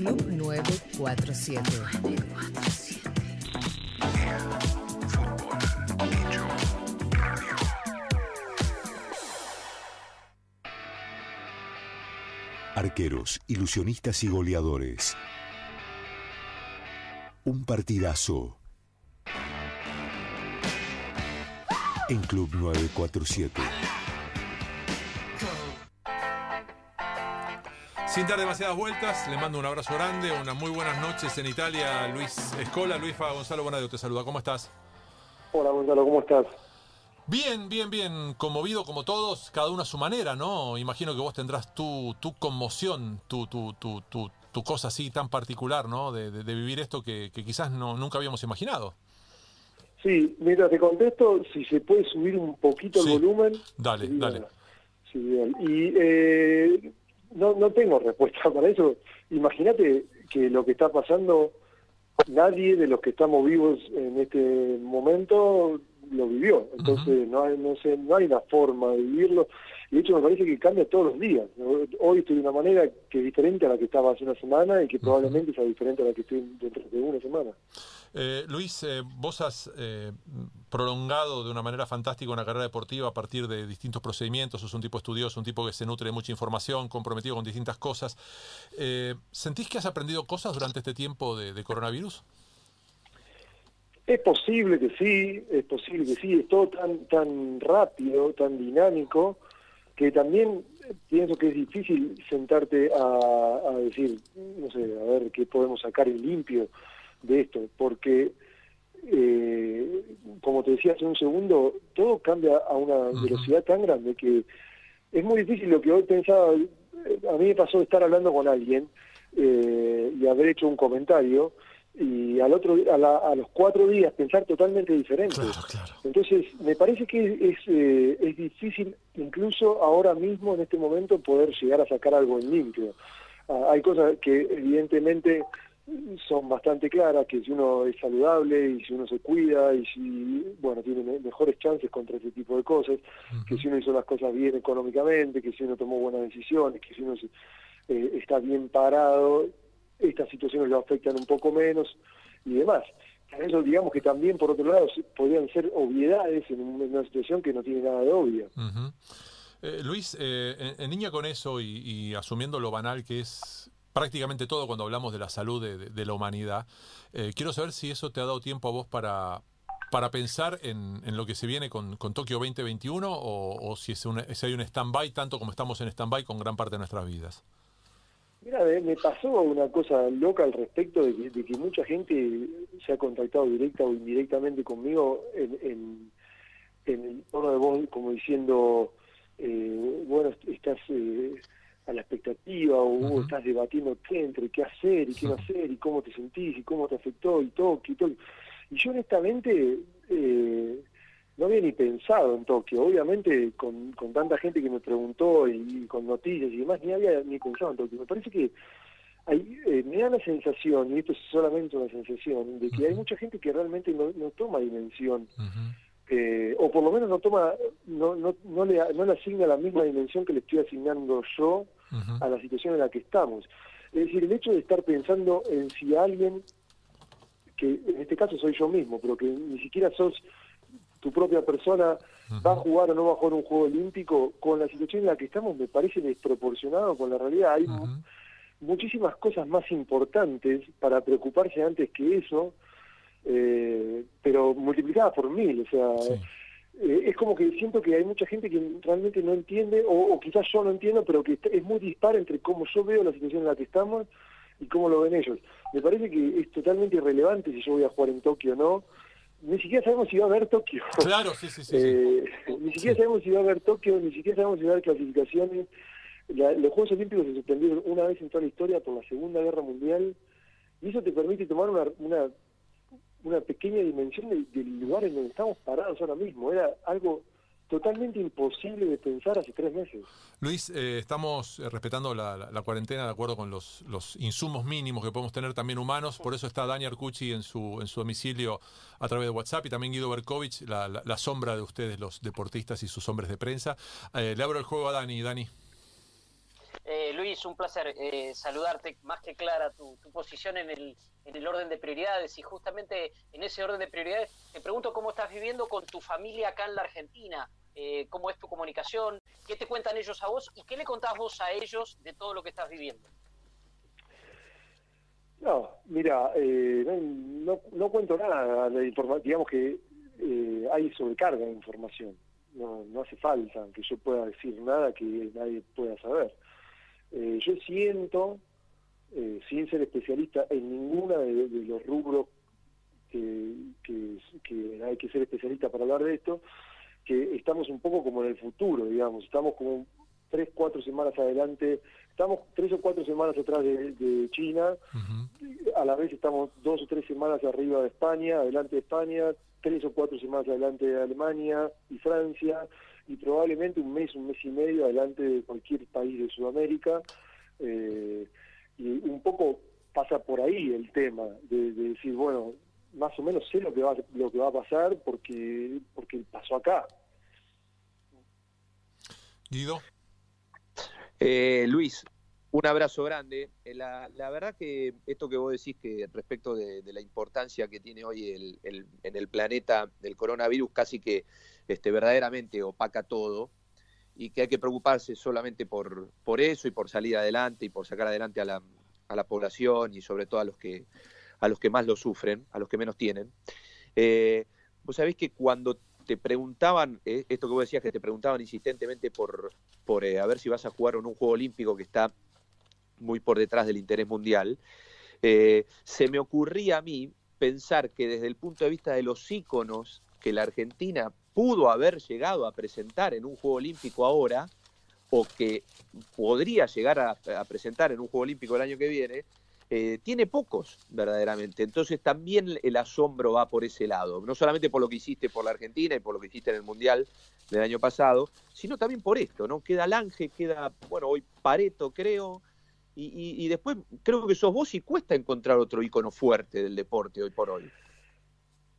Club 947. Arqueros, ilusionistas y goleadores. Un partidazo. En Club 947. Sin dar demasiadas vueltas, le mando un abrazo grande, unas muy buenas noches en Italia, Luis Escola, Luis Gonzalo Bonadeo te saluda, ¿cómo estás? Hola Gonzalo, ¿cómo estás? Bien, bien, bien, conmovido como todos, cada uno a su manera, ¿no? Imagino que vos tendrás tu, tu conmoción, tu, tu, tu, tu, tu cosa así tan particular, ¿no? De, de- de vivir esto que, que quizás no, nunca habíamos imaginado. Sí, mira, te contesto, si se puede subir un poquito Sí. el volumen. Dale, dale. sí, bien. Y eh, no, no tengo respuesta para eso. Imagínate que lo que está pasando, nadie de los que estamos vivos en este momento lo vivió. Entonces no, hay, no, sé, no hay una forma de vivirlo. Y de hecho me parece que cambia todos los días. Hoy estoy de una manera que es diferente a la que estaba hace una semana y que probablemente sea diferente a la que estoy dentro de una semana. Eh, Luis, eh, vos has eh, prolongado de una manera fantástica una carrera deportiva a partir de distintos procedimientos, sos un tipo estudioso, un tipo que se nutre de mucha información, comprometido con distintas cosas. Eh, ¿Sentís que has aprendido cosas durante este tiempo de, de coronavirus? Es posible que sí, es posible que sí, es todo tan, tan rápido, tan dinámico, que también pienso que es difícil sentarte a, a decir, no sé, a ver qué podemos sacar en limpio de esto, porque, eh, como te decía hace un segundo, todo cambia a una velocidad tan grande que es muy difícil lo que hoy pensaba, a mí me pasó de estar hablando con alguien eh, y haber hecho un comentario y al otro a, la- a los cuatro días pensar totalmente diferente. claro. Entonces, me parece que es, eh, es difícil, incluso ahora mismo, en este momento, poder llegar a sacar algo en limpio. Ah, hay cosas que evidentemente son bastante claras, que si uno es saludable y si uno se cuida y si, bueno, tiene me- mejores chances contra ese tipo de cosas, que si uno hizo las cosas bien económicamente, que si uno tomó buenas decisiones, que si uno eh, está bien parado, estas situaciones lo afectan un poco menos y demás. Eso digamos que también, por otro lado, podrían ser obviedades en, un- en una situación que no tiene nada de obvia. Eh, Luis, eh, en, línea con eso y, asumiendo lo banal que es prácticamente todo cuando hablamos de la salud de, de- la humanidad, eh, quiero saber si eso te ha dado tiempo a vos para, para pensar en, en lo que se viene con, con Tokio 2021 o, o si, es si hay un stand-by tanto como estamos en stand-by con gran parte de nuestras vidas. Mira, me, pasó una cosa loca al respecto de que, de que mucha gente se ha contactado directa o indirectamente conmigo en, en, en el tono de voz como diciendo, eh, bueno, est- estás eh, a la expectativa o Ujú. estás debatiendo qué entre qué hacer y qué no hacer y cómo te sentís y cómo te afectó y todo, y todo. Y yo honestamente eh, no había ni pensado en Tokio. Obviamente con, con tanta gente que me preguntó y, con noticias y demás, ni había ni pensado en Tokio. Me parece que hay, eh, me da la sensación, y esto es solamente una sensación, de que hay mucha gente que realmente no, no toma dimensión, eh, o por lo menos no toma, no, no, no, le, no le asigna la misma dimensión que le estoy asignando yo a la situación en la que estamos. Es decir, el hecho de estar pensando en si alguien, que en este caso soy yo mismo, pero que ni siquiera sos tu propia persona, va a jugar o no va a jugar un juego olímpico, con la situación en la que estamos me parece desproporcionado con la realidad. Hay muchísimas cosas más importantes para preocuparse antes que eso, eh, pero multiplicadas por mil. O sea, eh, es como que siento que hay mucha gente que realmente no entiende, o, o quizás yo no entiendo, pero que es muy dispar entre cómo yo veo la situación en la que estamos y cómo lo ven ellos. Me parece que es totalmente irrelevante si yo voy a jugar en Tokio o no. Ni siquiera sabemos si va a haber Tokio. Claro, sí, sí, sí. sí. Eh, ni siquiera sabemos si va a haber Tokio, ni siquiera sabemos si va a haber clasificaciones. La- los Juegos Olímpicos se suspendieron una vez en toda la historia por la Segunda Guerra Mundial y eso te permite tomar una, una, una pequeña dimensión de- del lugar en donde estamos parados ahora mismo. Era algo totalmente imposible de pensar hace tres meses. Luis, eh, estamos eh, respetando la, la- la cuarentena de acuerdo con los, los insumos mínimos que podemos tener también humanos. Por eso está Dani Arcucci en su, en su domicilio a través de WhatsApp y también Guido Berkovich, la, la- la sombra de ustedes, los deportistas y sus hombres de prensa. Eh, le abro el juego a Dani. Dani. Eh, Luis, un placer eh, saludarte. Más que clara tu, posición en el, en el orden de prioridades y justamente en ese orden de prioridades te pregunto cómo estás viviendo con tu familia acá en la Argentina. Eh, cómo es tu comunicación, qué te cuentan ellos a vos y qué le contás vos a ellos de todo lo que estás viviendo. No, mira, no, no, cuento nada, digamos que hay sobrecarga de información no, no hace falta que yo pueda decir nada que nadie pueda saber. Eh, yo siento, eh, sin ser especialista en ninguna de, los rubros que, hay que ser especialista para hablar de esto, que estamos un poco como en el futuro, digamos, estamos como tres, cuatro semanas adelante, estamos tres o cuatro semanas atrás de, China, a la vez estamos dos o tres semanas arriba de España, adelante de España, tres o cuatro semanas adelante de Alemania y Francia, y probablemente un mes, un mes y medio adelante de cualquier país de Sudamérica. Eh, y un poco pasa por ahí el tema, de, decir, bueno, más o menos sé lo que va, lo que va a pasar porque, porque pasó acá. Eh, Luis, un abrazo grande. Eh, la, verdad que esto que vos decís que respecto de, la importancia que tiene hoy el, en el planeta del coronavirus, casi que este, verdaderamente opaca todo y que hay que preocuparse solamente por, por eso y por salir adelante y por sacar adelante a la, a la población y sobre todo a los que a los que más lo sufren, a los que menos tienen. Eh, vos sabés que cuando te preguntaban, eh, esto que vos decías, que te preguntaban insistentemente por, por a ver si vas a jugar en un juego olímpico que está muy por detrás del interés mundial, eh, se me ocurría a mí pensar que desde el punto de vista de los íconos que la Argentina pudo haber llegado a presentar en un Juego Olímpico ahora, o que podría llegar a, presentar en un Juego Olímpico el año que viene, eh, tiene pocos verdaderamente. Entonces también el asombro va por ese lado, no solamente por lo que hiciste por la Argentina y por lo que hiciste en el Mundial del año pasado, sino también por esto, ¿no? Queda Lange, queda, bueno, hoy Pareto creo, y, después creo que sos vos y cuesta encontrar otro icono fuerte del deporte hoy por hoy.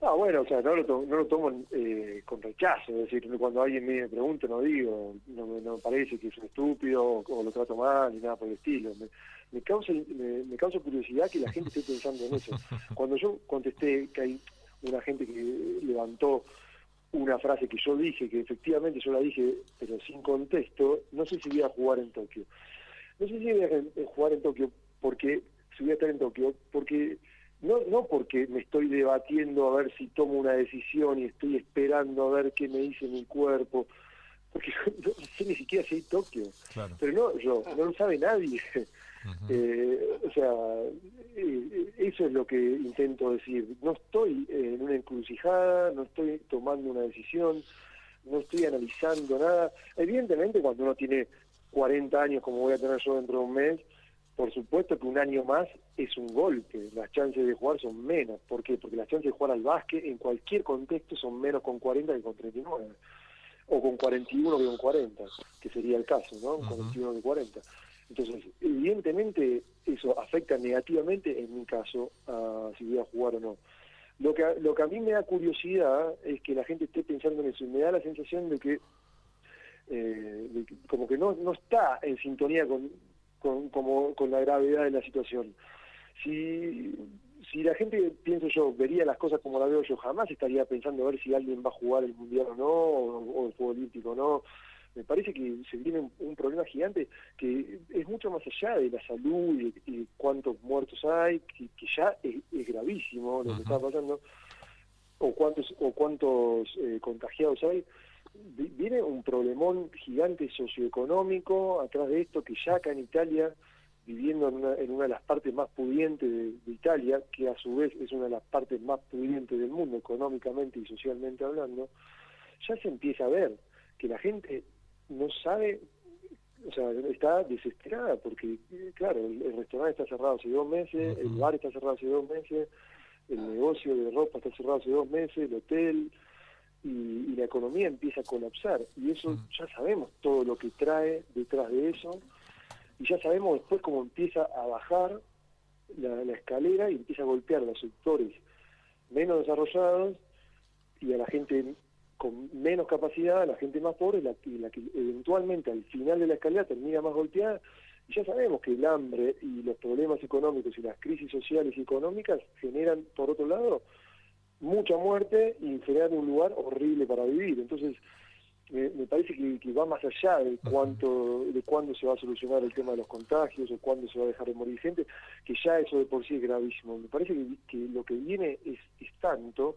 Ah, bueno, o sea, no lo, tomo, no lo tomo eh, con rechazo, es decir, cuando alguien me pregunta no digo, no, me parece que es un estúpido o, lo trato mal ni nada por el estilo. Me, causa, me, causa curiosidad que la gente esté pensando en eso. Cuando yo contesté que hay una gente que levantó una frase que yo dije, que efectivamente yo la dije, pero sin contexto, no sé si voy a jugar en Tokio. No sé si voy a jugar en Tokio porque si voy a estar en Tokio porque no no porque me estoy debatiendo a ver si tomo una decisión y estoy esperando a ver qué me dice mi cuerpo porque no sé ni siquiera si hay Tokio pero no yo no lo sabe nadie eh, o sea eh, eso es lo que intento decir no estoy en una encrucijada no estoy tomando una decisión no estoy analizando nada evidentemente cuando uno tiene 40 años como voy a tener yo dentro de un mes, por supuesto que un año más es un golpe, las chances de jugar son menos. ¿Por qué? Porque las chances de jugar al básquet en cualquier contexto son menos con 40 que con 39. O con 41 que con 40, que sería el caso, ¿no? Con 41 que 40. Entonces, evidentemente eso afecta negativamente, en mi caso, a si voy a jugar o no. Lo que, lo que a mí me da curiosidad es que la gente esté pensando en eso me da la sensación de que eh, como que no, no está en sintonía con, con, como, con la gravedad de la situación. Si, si la gente, pienso yo, vería las cosas como la veo yo, jamás estaría pensando a ver si alguien va a jugar el Mundial o no, o, el Juego Olímpico o no. Me parece que se viene un, problema gigante que es mucho más allá de la salud y, de, cuántos muertos hay, que, ya es, gravísimo lo que está pasando, o cuántos, o cuántos eh, contagiados hay. Viene un problemón gigante socioeconómico atrás de esto que ya acá en Italia, viviendo en una, en una de las partes más pudientes de, Italia, que a su vez es una de las partes más pudientes del mundo económicamente y socialmente hablando, ya se empieza a ver que la gente no sabe, o sea, está desesperada porque, claro, el, restaurante está cerrado hace dos meses, el bar está cerrado hace dos meses, el negocio de ropa está cerrado hace dos meses, el hotel, y, la economía empieza a colapsar. Y eso ya sabemos todo lo que trae detrás de eso. Y ya sabemos después cómo empieza a bajar la, escalera y empieza a golpear a los sectores menos desarrollados y a la gente con menos capacidad, la gente más pobre, la, la que eventualmente al final de la escalera termina más golpeada, Y ya sabemos que el hambre y los problemas económicos y las crisis sociales y económicas generan, por otro lado, mucha muerte y generan un lugar horrible para vivir. Entonces, me, me parece que, que va más allá de cuánto de cuándo se va a solucionar el tema de los contagios o cuándo se va a dejar de morir gente, que ya eso de por sí es gravísimo. Me parece que, que lo que viene es, es tanto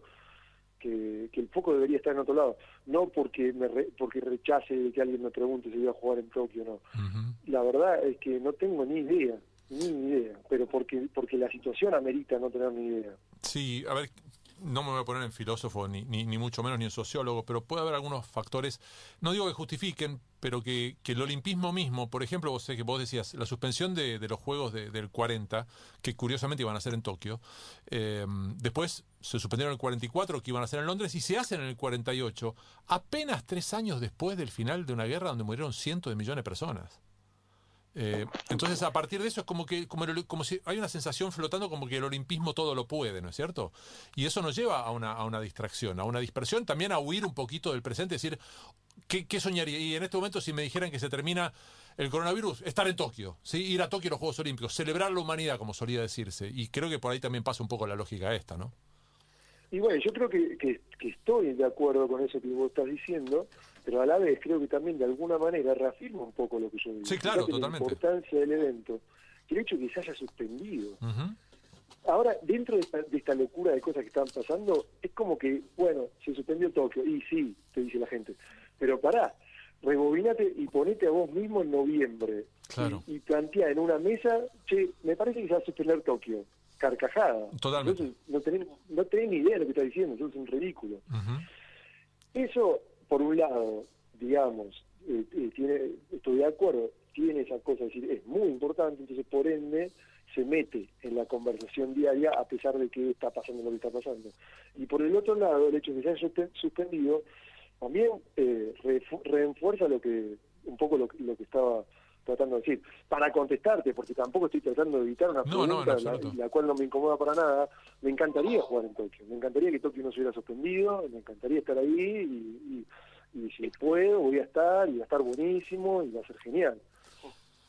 que, que el foco debería estar en otro lado. No porque me re- porque rechace que alguien me pregunte si voy a jugar en Tokio o no. La verdad es que no tengo ni idea, ni idea, pero porque porque la situación amerita no tener ni idea. Sí, a ver, no me voy a poner en filósofo, ni, ni, mucho menos ni en sociólogo, pero puede haber algunos factores, no digo que justifiquen, pero que, que el olimpismo mismo, por ejemplo, vos, sé que vos decías, la suspensión de, de los Juegos de- del 40, que curiosamente iban a ser en Tokio, eh, después se suspendieron en el 44, que iban a ser en Londres, y se hacen en el 48, apenas tres años después del final de una guerra donde murieron cientos de millones de personas. Eh, entonces, a partir de eso es como que como, el- como si hay una sensación flotando como que el olimpismo todo lo puede, ¿no es cierto? Y eso nos lleva a una, a una distracción, a una dispersión, también a huir un poquito del presente, decir, ¿qué, soñaría? Y en este momento, si me dijeran que se termina el coronavirus, estar en Tokio, ¿sí? ir a Tokio a los Juegos Olímpicos, celebrar la humanidad, como solía decirse. Y creo que por ahí también pasa un poco la lógica esta, ¿no? Y bueno, yo creo que, que, que estoy de acuerdo con eso que vos estás diciendo, pero a la vez creo que también de alguna manera reafirma un poco lo que yo digo. Sí, claro, totalmente. La importancia del evento, que el hecho de que se haya suspendido. Ahora, dentro de esta, de esta locura de cosas que están pasando, es como que, bueno, se suspendió Tokio, y sí, te dice la gente, pero pará, rebobinate y ponete a vos mismo en noviembre. Claro. Y, y plantea en una mesa, che, me parece que se va a suspender Tokio. Carcajada. Totalmente. Entonces, no tenés, no tenés ni idea de lo que está diciendo, eso es un ridículo. Eso, por un lado, digamos, eh, eh, tiene, estoy de acuerdo, tiene esa cosa, es decir, es muy importante, entonces por ende se mete en la conversación diaria a pesar de que está pasando lo que está pasando. Y por el otro lado, el hecho de que se haya suspe- suspendido también eh, reenfuerza lo que un poco lo, lo que estaba tratando de decir. Para contestarte, porque tampoco estoy tratando de evitar una No, no, en pregunta, la, cual no me incomoda para nada, me encantaría jugar en Tokio, me encantaría que Tokio no se hubiera suspendido, me encantaría estar ahí y, y, y si puedo voy a estar y va a estar buenísimo y va a ser genial.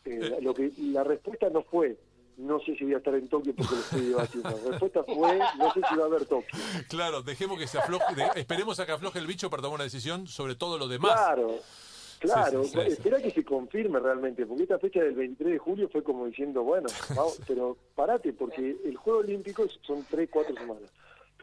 Eh, lo que La respuesta no fue, no sé si voy a estar en Tokio porque lo estoy debatiendo, la respuesta fue, no sé si va a haber Tokio. Claro, dejemos que se afloje, de- esperemos a que afloje el bicho para tomar una decisión sobre todo lo demás. Claro, claro. Sí, sí, sí, sí. Espera que se confirme realmente, porque esta fecha del 23 de julio fue como diciendo, bueno, vamos, pero parate, porque el Juego Olímpico son 3, 4 semanas.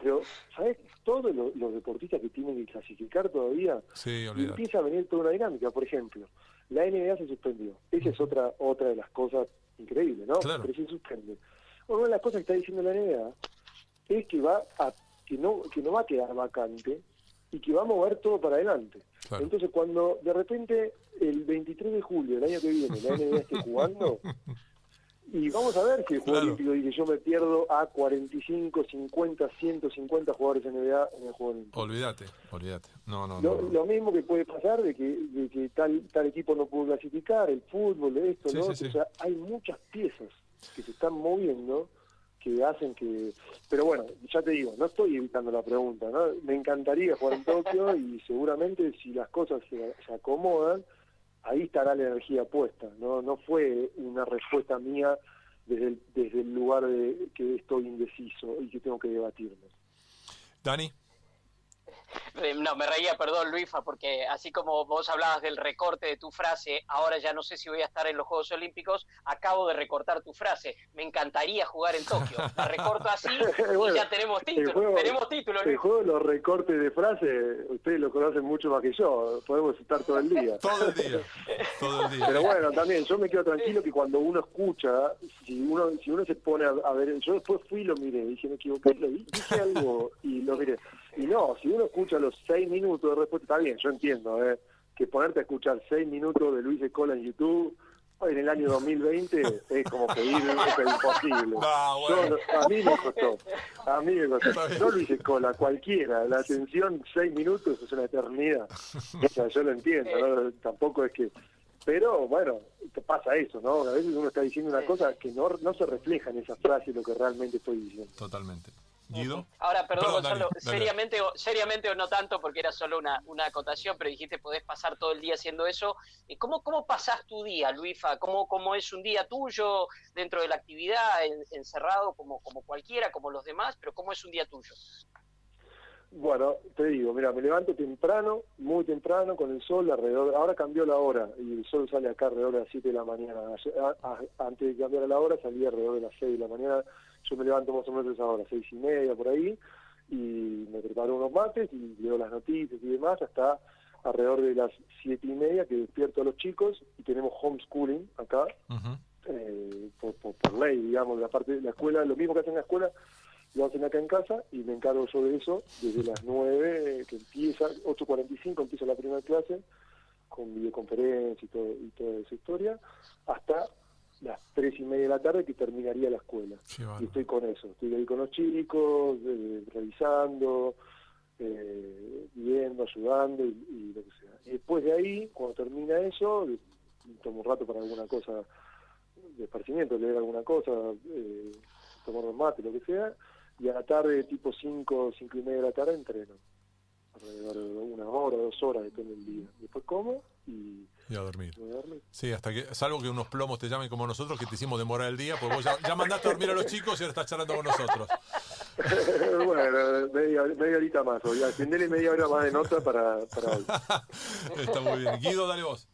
Pero, ¿sabes? Todos los, los deportistas que tienen que clasificar todavía, empieza a venir toda una dinámica. Por ejemplo, la NBA se suspendió. Esa es otra otra de las cosas increíbles, ¿no? Claro. Pero se suspende. Una de las cosas que está diciendo la NBA es que va a que no que no va a quedar vacante y que va a mover todo para adelante. Claro. Entonces, cuando de repente el 23 de julio del año que viene la NBA esté jugando, y vamos a ver si el Juego Claro. Olímpico dice yo me pierdo a 45, 50, 150 jugadores NBA en el Juego Olímpico. Olvídate, olvídate. No, no, Lo, no. lo mismo que puede pasar de que, de que tal, tal equipo no pudo clasificar, el fútbol, esto, Sí, lo sí, otro. sí. O sea, hay muchas piezas que se están moviendo que hacen que... Pero bueno, ya te digo, no estoy evitando la pregunta, ¿no? Me encantaría jugar en Tokio y seguramente si las cosas se, se acomodan, ahí estará la energía puesta. No no fue una respuesta mía desde el, desde el lugar de que estoy indeciso y que tengo que debatirme. Dani, No, me reía, perdón, Luifa, porque así como vos hablabas del recorte de tu frase, ahora ya no sé si voy a estar en los Juegos Olímpicos, acabo de recortar tu frase. Me encantaría jugar en Tokio. La recorto así y Bueno, ya tenemos el título. juego- tenemos título, El juego de los recortes de frase, ustedes lo conocen mucho más que yo, podemos estar todo el día. todo el día. Todo el día. Pero bueno, también yo me quedo tranquilo que cuando uno escucha, si uno si uno se pone a, a ver, yo después fui y lo miré, dije, me equivoqué, dije algo y lo miré. Y no, si uno escucha los seis minutos de respuesta, está bien, yo entiendo, eh, que ponerte a escuchar seis minutos de Luis Escola en YouTube en el año 2020 es como pedir es imposible. No, bueno. Yo- a mí me costó, a mí me costó. No Luis Escola, cualquiera, la atención seis minutos es una eternidad. O sea, yo lo entiendo, ¿no? tampoco es que... Pero bueno, te pasa eso, ¿no? A veces uno está diciendo una cosa que no, no se refleja en esa frase lo que realmente estoy diciendo. Totalmente. Guido. Ahora, perdón, Perdón, Gonzalo, dale. seriamente, o, seriamente o no tanto, porque era solo una, una acotación, pero dijiste podés pasar todo el día haciendo eso. Eh, ¿Cómo, cómo pasás tu día, Luifa? ¿Cómo, ¿Cómo es un día tuyo dentro de la actividad, en- encerrado como, como cualquiera, como los demás? Pero ¿cómo es un día tuyo? Bueno, te digo, mira, me levanto temprano, muy temprano, con el sol alrededor, ahora cambió la hora y el sol sale acá alrededor de las 7 de la mañana. Ayer- a- a- antes de cambiar la hora salía alrededor de las 6 de la mañana, yo me levanto más o menos a hora, seis y media por ahí, y me preparo unos mates y leo las noticias y demás hasta alrededor de las siete y media que despierto a los chicos y tenemos homeschooling acá, eh, por, por, por ley, digamos, la parte de la escuela, lo mismo que hacen en la escuela, lo hacen acá en casa y me encargo yo de eso desde las 9 eh, que empieza, 8.45 empieza la primera clase con videoconferencia y, todo, y toda esa historia, hasta las 3 y media de la tarde que terminaría la escuela. Y estoy con eso, estoy ahí con los chicos, eh, revisando, eh, viendo, ayudando y, y lo que sea. Y después de ahí, cuando termina eso, tomo un rato para alguna cosa de esparcimiento, leer alguna cosa, eh, tomar un mate, lo que sea, y a la tarde, tipo 5, 5 y media de la tarde, entreno. Alrededor de una hora, dos horas, depende del día. Después como y Y a dormir. Sí, hasta que, salvo que unos plomos te llamen como nosotros, que te hicimos demorar el día, pues vos ya, ya mandaste a dormir a los chicos y ahora estás charlando con nosotros. bueno, media, media horita más, hoy. Atendele media hora más de nota para, para hoy. Está muy bien. Guido, dale vos.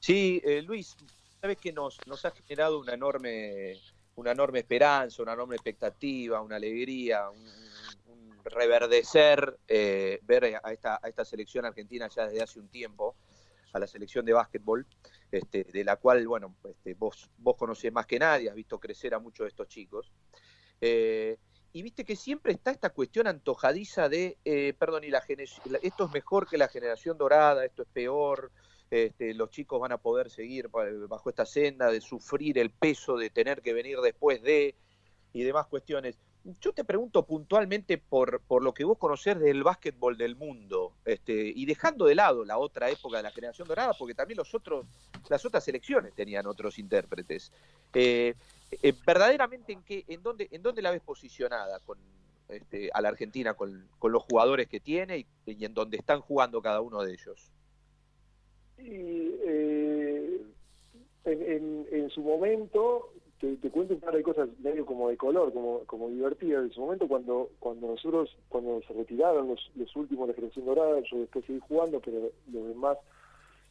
Sí, eh, Luis, sabes que nos, nos ha generado una enorme, una enorme esperanza, una enorme expectativa, una alegría, un reverdecer eh, ver a esta, a esta selección argentina ya desde hace un tiempo, a la selección de básquetbol, este, de la cual, bueno, este, vos, vos conocés más que nadie, has visto crecer a muchos de estos chicos. Eh, y viste que siempre está esta cuestión antojadiza de, eh, perdón, y la esto es mejor que la generación dorada, esto es peor, este, los chicos van a poder seguir bajo esta senda de sufrir el peso de tener que venir después de y demás cuestiones. Yo te pregunto puntualmente por, por lo que vos conocés del básquetbol del mundo, este, y dejando de lado la otra época de la generación dorada, porque también los otros, las otras selecciones tenían otros intérpretes. Eh, eh, verdaderamente en qué, en dónde, en dónde la ves posicionada con este, a la Argentina, con, con los jugadores que tiene y, en dónde están jugando cada uno de ellos. Y eh, en, en su momento, te, te cuento un par de cosas medio como de color, como, como divertidas. En su momento, cuando cuando nosotros, cuando se retiraron los, los últimos de generación dorada, yo después seguí jugando, pero los demás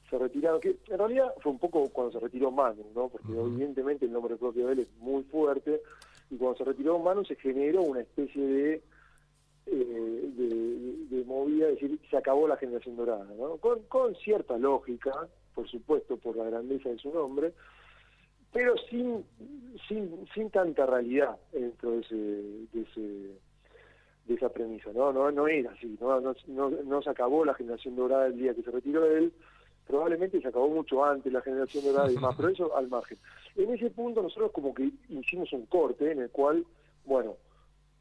se retiraron, que en realidad fue un poco cuando se retiró Manu, ¿no? Porque evidentemente el nombre propio de él es muy fuerte, y cuando se retiró Manu se generó una especie de eh, de, de movida, es decir, se acabó la generación dorada, ¿no? Con, con cierta lógica, por supuesto, por la grandeza de su nombre, pero sin, sin, sin tanta realidad dentro de, ese, de, ese, de esa premisa, ¿no? No, no era así, ¿no? No, no, no se acabó la generación dorada el día que se retiró él, probablemente se acabó mucho antes la generación dorada y demás, pero eso al margen. En ese punto nosotros como que hicimos un corte en el cual, bueno,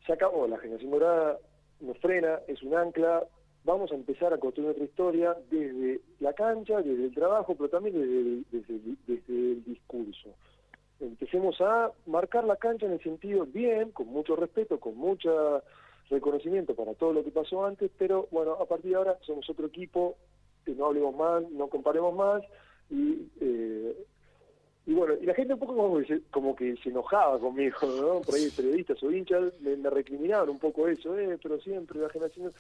se acabó la generación dorada, nos frena, es un ancla, vamos a empezar a construir nuestra historia desde la cancha, desde el trabajo, pero también desde el, desde el- discurso. Empecemos a marcar la cancha en el sentido bien, con mucho respeto, con mucho reconocimiento para todo lo que pasó antes, pero bueno, a partir de ahora somos otro equipo, que no hablemos más, no comparemos más, y eh, y bueno, y la gente un poco como que, se, como que se enojaba conmigo, ¿no? Por ahí periodistas o hinchas me, me recriminaban un poco eso, eh, pero siempre la generación...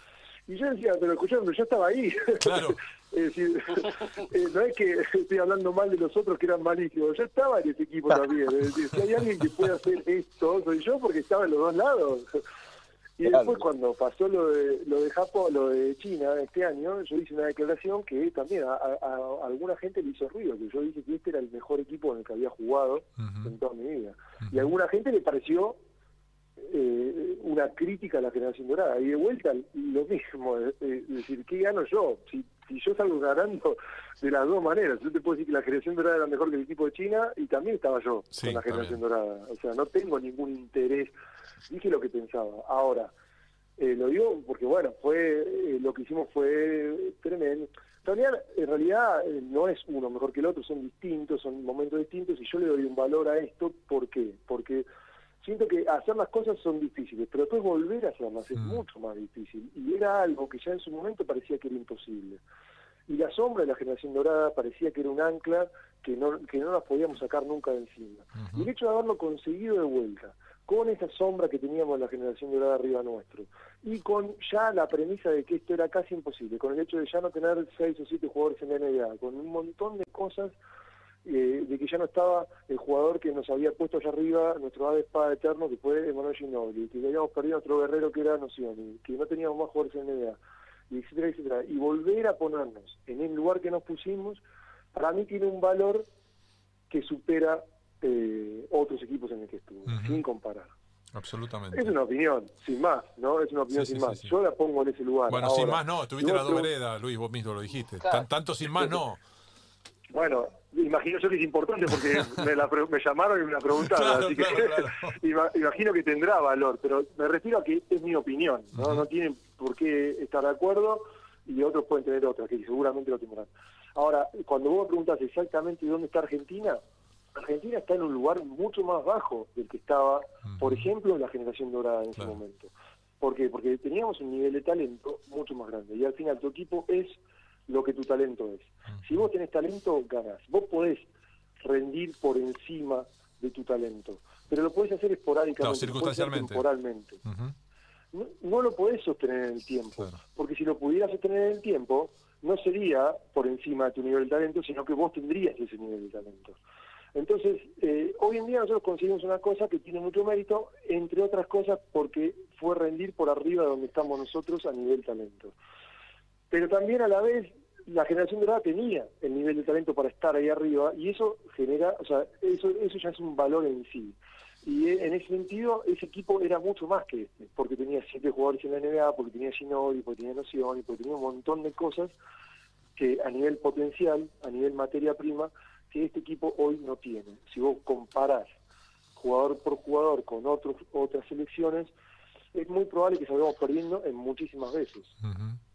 Y yo decía, pero escuchame, yo estaba ahí. Claro. es decir, eh, no es que estoy hablando mal de los otros que eran malísimos, yo estaba en ese equipo también. Es decir, si hay alguien que puede hacer esto, soy yo porque estaba en los dos lados. Y Claro. después cuando pasó lo de lo de Japón, lo de China este año, yo hice una declaración que también a, a- a alguna gente le hizo ruido, que yo dije que este era el mejor equipo en el que había jugado en toda mi vida. Y a alguna gente le pareció eh, una crítica a la generación dorada. Y de vuelta lo mismo, eh, eh, es decir, ¿qué gano yo? Si, si yo salgo ganando de las dos maneras, yo te puedo decir que la generación dorada era mejor que el equipo de China y también estaba yo Sí, con la generación bien. dorada. O sea, no tengo ningún interés. Dije lo que pensaba. Ahora, eh, lo digo porque, bueno, fue eh, lo que hicimos fue tremendo. En realidad, en realidad eh, no es uno mejor que el otro, son distintos, son momentos distintos y yo le doy un valor a esto. ¿Por qué? Porque siento que hacer las cosas son difíciles, pero después volver a hacerlas es Mm. mucho más difícil. Y era algo que ya en su momento parecía que era imposible. Y la sombra de la generación dorada parecía que era un ancla que no, que no las podíamos sacar nunca de encima. Y el hecho de haberlo conseguido de vuelta, con esa sombra que teníamos en la generación dorada arriba nuestro, y con ya la premisa de que esto era casi imposible, con el hecho de ya no tener seis o siete jugadores en la NBA, con un montón de cosas eh, de que ya no estaba el jugador que nos había puesto allá arriba, nuestro ave espada eterno, que fue Emanuel Ginobili, que habíamos perdido a otro guerrero que era Nocioni, que no teníamos más jugadores en la NBA, y etcétera, etcétera. Y volver a ponernos en el lugar que nos pusimos, para mí tiene un valor que supera eh, otros equipos en el que estuve, Ujú. sin comparar. Absolutamente. Es una opinión, sin más, ¿no? Es una opinión Sí, sin sí, más. sí, sí. Yo la pongo en ese lugar. Bueno, Ahora, sin más no, estuviste en la dos veredas, Luis, vos mismo lo dijiste. Claro. Tan- tanto sin más no. Bueno, imagino yo que es importante porque me, la me llamaron y me la preguntaron, Claro, así que claro, claro. ima- imagino que tendrá valor, pero me refiero a que es mi opinión, ¿no? No tienen por qué estar de acuerdo y otros pueden tener otras, que seguramente lo tendrán. Ahora, cuando vos me preguntas exactamente dónde está Argentina, Argentina está en un lugar mucho más bajo del que estaba, por ejemplo, en la generación dorada en ese momento. ¿Por qué? Porque teníamos un nivel de talento mucho más grande y al final tu equipo es lo que tu talento es. Si vos tenés talento, ganás. Vos podés rendir por encima de tu talento, pero lo podés hacer esporádicamente, Claro, circunstancialmente. temporalmente. No, no lo podés sostener en el tiempo, Claro. porque si lo pudieras sostener en el tiempo, no sería por encima de tu nivel de talento, sino que vos tendrías ese nivel de talento. Entonces, eh, hoy en día nosotros conseguimos una cosa que tiene mucho mérito, entre otras cosas porque fue rendir por arriba de donde estamos nosotros a nivel talento. Pero también a la vez la generación dorada tenía el nivel de talento para estar ahí arriba y eso genera, o sea, eso, eso ya es un valor en sí. Y en ese sentido, ese equipo era mucho más que este, porque tenía siete jugadores en la NBA, porque tenía Ginobili, porque tenía Noción, porque tenía un montón de cosas que a nivel potencial, a nivel materia prima, que este equipo hoy no tiene. Si vos comparás jugador por jugador con otros otras selecciones, es muy probable que salgamos perdiendo en muchísimas veces. Ujú.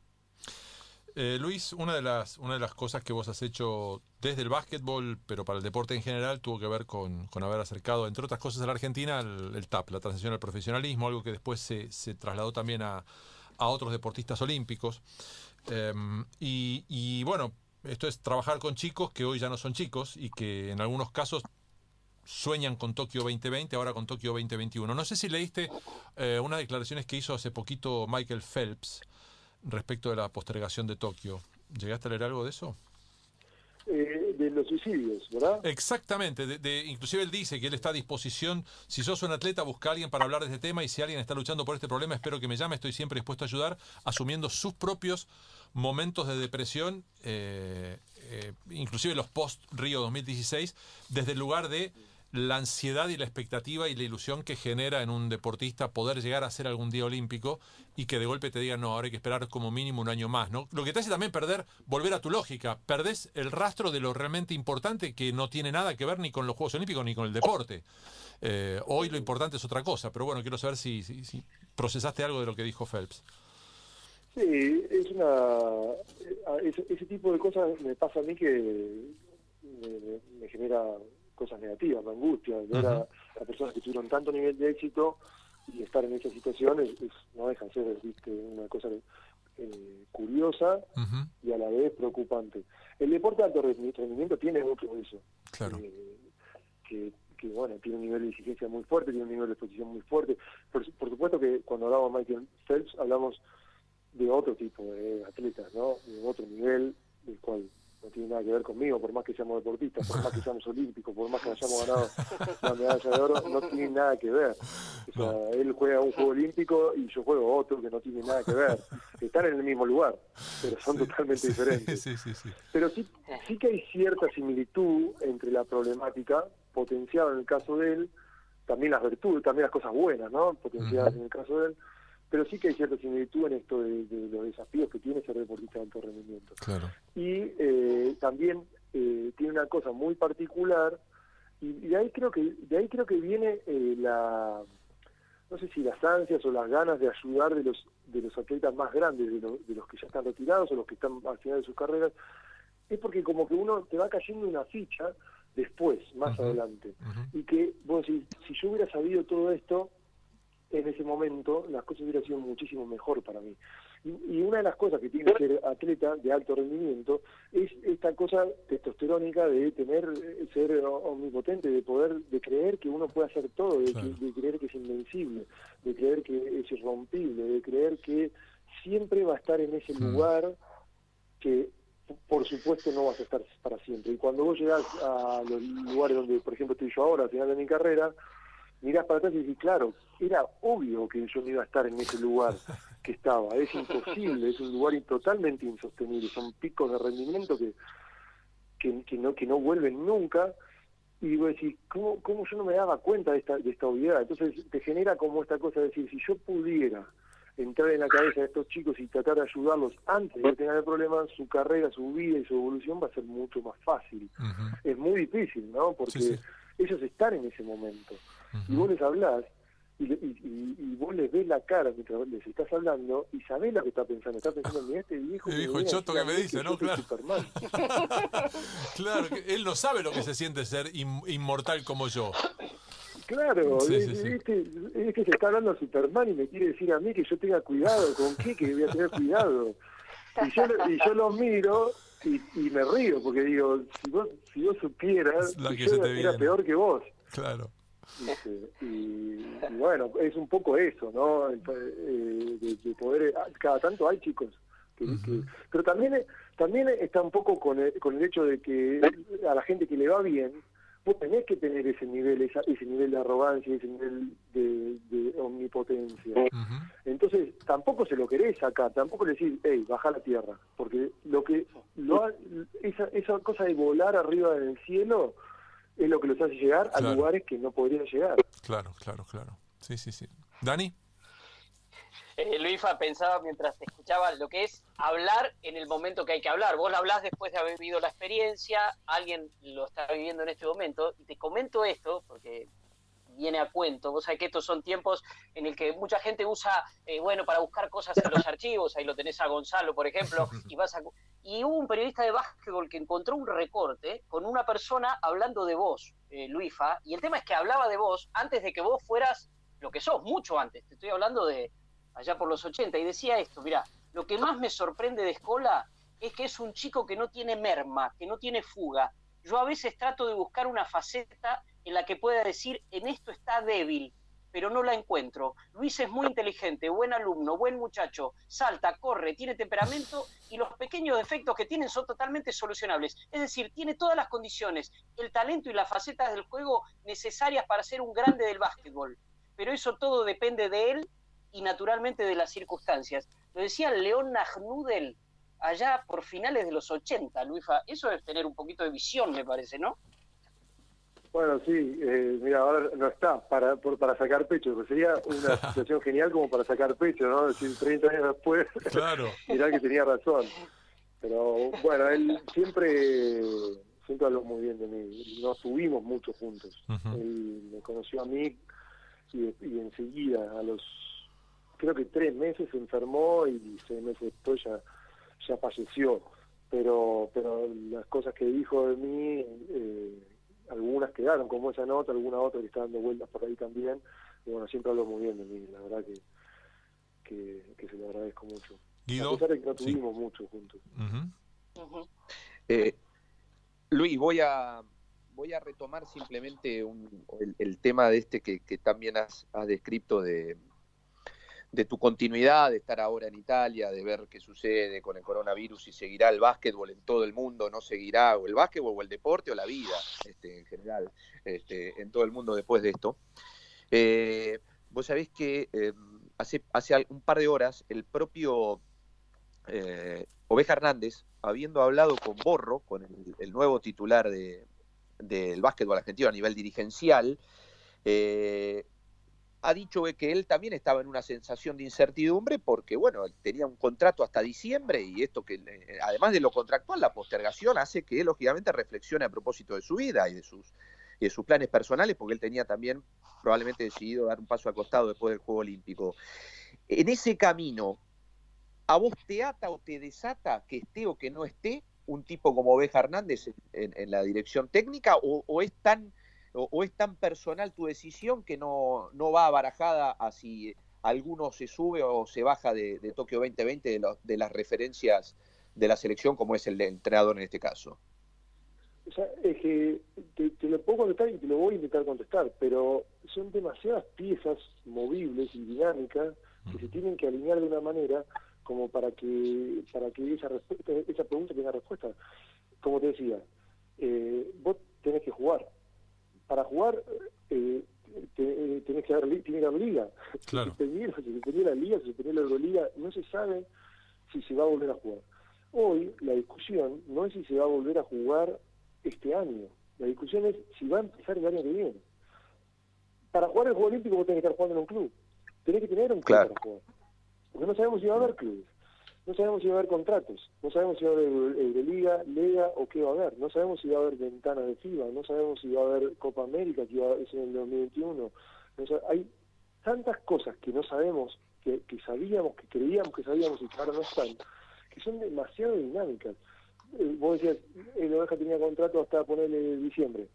Eh, Luis, una de las una de las cosas que vos has hecho desde el básquetbol, pero para el deporte en general, tuvo que ver con, con haber acercado, entre otras cosas, a la Argentina el, TAP, la transición al profesionalismo, algo que después se, se trasladó también a, a otros deportistas olímpicos. Eh, y, y bueno, esto es trabajar con chicos que hoy ya no son chicos y que en algunos casos sueñan con Tokio 2020, ahora con Tokio 2021. No sé si leíste eh, unas declaraciones que hizo hace poquito Michael Phelps respecto de la postergación de Tokio. ¿Llegaste a leer algo de eso? Eh, de los suicidios, ¿verdad? Exactamente, de, de- inclusive él dice que él está a disposición, si sos un atleta, busca a alguien para hablar de este tema y si alguien está luchando por este problema, espero que me llame, estoy siempre dispuesto a ayudar, asumiendo sus propios momentos de depresión, eh, eh, inclusive los post-Río 2016, desde el lugar de la ansiedad y la expectativa y la ilusión que genera en un deportista poder llegar a ser algún día olímpico y que de golpe te digan, no, ahora hay que esperar como mínimo un año más, ¿no? Lo que te hace también perder, volver a tu lógica, perdés el rastro de lo realmente importante que no tiene nada que ver ni con los Juegos Olímpicos ni con el deporte. Eh, hoy lo importante es otra cosa, pero bueno, quiero saber si, si, si procesaste algo de lo que dijo Phelps. Sí, es una. eh, Ese, tipo de cosas me pasa a mí que me genera cosas negativas, me angustia. Ver a, a personas que tuvieron tanto nivel de éxito y estar en esa situación es, es- no deja de ser ¿viste? una cosa eh, curiosa y a la vez preocupante. El deporte de alto rendimiento tiene mucho de eso. claro. eh, que, que, bueno, tiene un nivel de exigencia muy fuerte, tiene un nivel de exposición muy fuerte. Por supuesto que cuando hablamos de Michael Phelps hablamos de otro tipo de atletas, ¿no? De otro nivel, del cual no tiene nada que ver conmigo, por más que seamos deportistas, por más que seamos olímpicos, por más que hayamos ganado la medalla de oro, no tiene nada que ver. O sea, él juega un juego olímpico y yo juego otro que no tiene nada que ver. Están en el mismo lugar, pero son totalmente diferentes Sí, sí, sí. pero sí, sí que hay cierta similitud entre la problemática potenciada en el caso de él, también las virtudes, también las cosas buenas, ¿no? Potenciadas en el caso de él, pero sí que hay cierta similitud en esto de, de los desafíos que tiene ser deportista de alto rendimiento. Claro. Y eh, también eh, tiene una cosa muy particular, y, y de ahí creo que de ahí creo que viene eh, la no sé si las ansias o las ganas de ayudar de los de los atletas más grandes, de, los- de los que ya están retirados o los que están al final de sus carreras, es porque como que uno te va cayendo una ficha después, más adelante. Y que, vos decís, si yo hubiera sabido todo esto, en ese momento las cosas hubieran sido muchísimo mejor para mí. Y, y una de las cosas que tiene ser atleta de alto rendimiento es esta cosa testosterónica de tener, eh, ser omnipotente, de poder, de creer que uno puede hacer todo, de, Claro. que- de creer que es invencible, de creer que es irrompible, de creer que siempre va a estar en ese lugar que por supuesto no vas a estar para siempre. Y cuando vos llegás a los lugares donde, por ejemplo, estoy yo ahora, al final de mi carrera, mirás para atrás y decís, claro, era obvio que yo no iba a estar en ese lugar que estaba. Es imposible, es un lugar totalmente insostenible. Son picos de rendimiento que, que, que no, que no vuelven nunca. Y vos decís, ¿cómo, ¿cómo yo no me daba cuenta de esta, de esta obviedad? Entonces te genera como esta cosa de decir, si yo pudiera entrar en la cabeza de estos chicos y tratar de ayudarlos antes de que tengan el problema, su carrera, su vida y su evolución va a ser mucho más fácil. Es muy difícil, ¿no? Porque Sí, sí. ellos están en ese momento. Y vos les hablás y, y, y- vos les ves la cara mientras les estás hablando y sabés lo que está pensando. Está pensando, mira este viejo. El viejo choto que me dice, ¿no? Claro. Claro, que él no sabe lo que se siente ser in- inmortal como yo. Claro, Sí, es, sí, sí. es que, es que se está hablando a Superman y me quiere decir a mí que yo tenga cuidado. ¿Con qué? Que voy a tener cuidado. Y yo, y yo lo miro y, y me río porque digo, si vos, si vos supieras, La que yo se era, te era viene. peor que vos. Claro. Y, y bueno, es un poco eso, ¿no? Eh, De, de poder, cada tanto hay chicos. Que, pero también también está un poco con el, con el hecho de que a la gente que le va bien, vos tenés que tener ese nivel, esa- ese nivel de arrogancia, ese nivel de, de omnipotencia. Entonces, tampoco se lo querés sacar, tampoco le decís, hey, baja la tierra, porque lo que lo ha- esa, esa cosa de volar arriba en el cielo es lo que los hace llegar Claro. a lugares que no podrían llegar. Claro, claro, claro. Sí, sí, sí. Dani. Eh, Luifa, pensaba mientras te escuchaba lo que es hablar en el momento que hay que hablar. Vos lo hablás después de haber vivido la experiencia, alguien lo está viviendo en este momento, y te comento esto porque viene a cuento. Vos sabés que estos son tiempos en el que mucha gente usa, eh, bueno, para buscar cosas en los archivos, ahí lo tenés a Gonzalo, por ejemplo, y vas a... Y hubo un periodista de básquetbol que encontró un recorte con una persona hablando de vos, eh, Luifa, y el tema es que hablaba de vos antes de que vos fueras lo que sos, mucho antes. Te estoy hablando de allá por los 80, y decía esto, mira, lo que más me sorprende de Escola es que es un chico que no tiene merma, que no tiene fuga. Yo a veces trato de buscar una faceta en la que pueda decir, en esto está débil, pero no la encuentro. Luis es muy inteligente, buen alumno, buen muchacho, salta, corre, tiene temperamento y los pequeños defectos que tienen son totalmente solucionables. Es decir, tiene todas las condiciones, el talento y las facetas del juego necesarias para ser un grande del básquetbol. Pero eso todo depende de él y naturalmente de las circunstancias. Lo decía León Nagnudel allá por finales de los 80, Luifa. Eso es tener un poquito de visión, me parece, ¿no? Bueno, sí, eh, mira, ahora no está para por- para sacar pecho, pero sería una situación genial como para sacar pecho, ¿no? Es decir, 30 años después, Claro. mirá que tenía razón. Pero bueno, él siempre, siempre habló muy bien de mí. Nos tuvimos mucho juntos. Él me conoció a mí y, y enseguida, a los, creo que tres meses se enfermó y seis meses después ya, ya falleció. Pero, pero las cosas que dijo de mí, eh, algunas quedaron, como esa nota, alguna otra que está dando vueltas por ahí también. Y bueno, siempre habló muy bien de mí, la verdad que, que, que se lo agradezco mucho. A Guido. pesar de que no Sí. tuvimos mucho juntos. Eh, Luis, voy a, voy a retomar simplemente un- el, el tema de este que, que también has, has descrito de, de tu continuidad, de estar ahora en Italia, de ver qué sucede con el coronavirus, si seguirá el básquetbol en todo el mundo, no seguirá, o el básquetbol, o el deporte, o la vida este, en general, este, en todo el mundo después de esto. Eh, vos sabés que eh, hace, hace un par de horas el propio eh, Oveja Hernández, habiendo hablado con Borro, con el, el nuevo titular de, del básquetbol argentino a nivel dirigencial, eh, ha dicho que él también estaba en una sensación de incertidumbre porque, bueno, tenía un contrato hasta diciembre y esto que, eh, además de lo contractual, la postergación hace que él, lógicamente, reflexione a propósito de su vida y de sus, y de sus planes personales, porque él tenía también probablemente decidido dar un paso al costado después del Juego Olímpico. En ese camino, ¿a vos te ata o te desata que esté o que no esté? un tipo como Beja Hernández en, en la dirección técnica o, o es tan o, es tan personal tu decisión que no, no va abarajada a si alguno se sube o se baja de, de Tokio 2020 de, lo, de las referencias de la selección como es el entrenador en este caso? O sea, es que te, te, lo puedo contestar y te lo voy a intentar contestar, pero son demasiadas piezas movibles y dinámicas que se tienen que alinear de una manera como para que para que esa esa pregunta tenga respuesta. Como te decía, eh, vos tenés que jugar. Para jugar eh, te, eh, tenés que dar, tiene que haber liga. Claro. Si se perdió la liga, si se perdió la Euroliga, no se sabe si se va a volver a jugar. Hoy la discusión no es si se va a volver a jugar este año. La discusión es si va a empezar el año que viene. Para jugar el Juego Olímpico vos tenés que estar jugando en un club. Tenés que tener un club Claro. para jugar. Porque no sabemos si va a haber clubes. No sabemos si va a haber contratos. No sabemos si va a haber Euroliga, Lega o qué va a haber. No sabemos si va a haber ventanas de FIBA. No sabemos si va a haber Copa América, que va a es en el 2021. No sab- hay tantas cosas que no sabemos, que, que sabíamos, que creíamos que sabíamos y que ahora no están, que son demasiado dinámicas. Eh, vos decías, el Oveja tenía contrato hasta ponerle diciembre.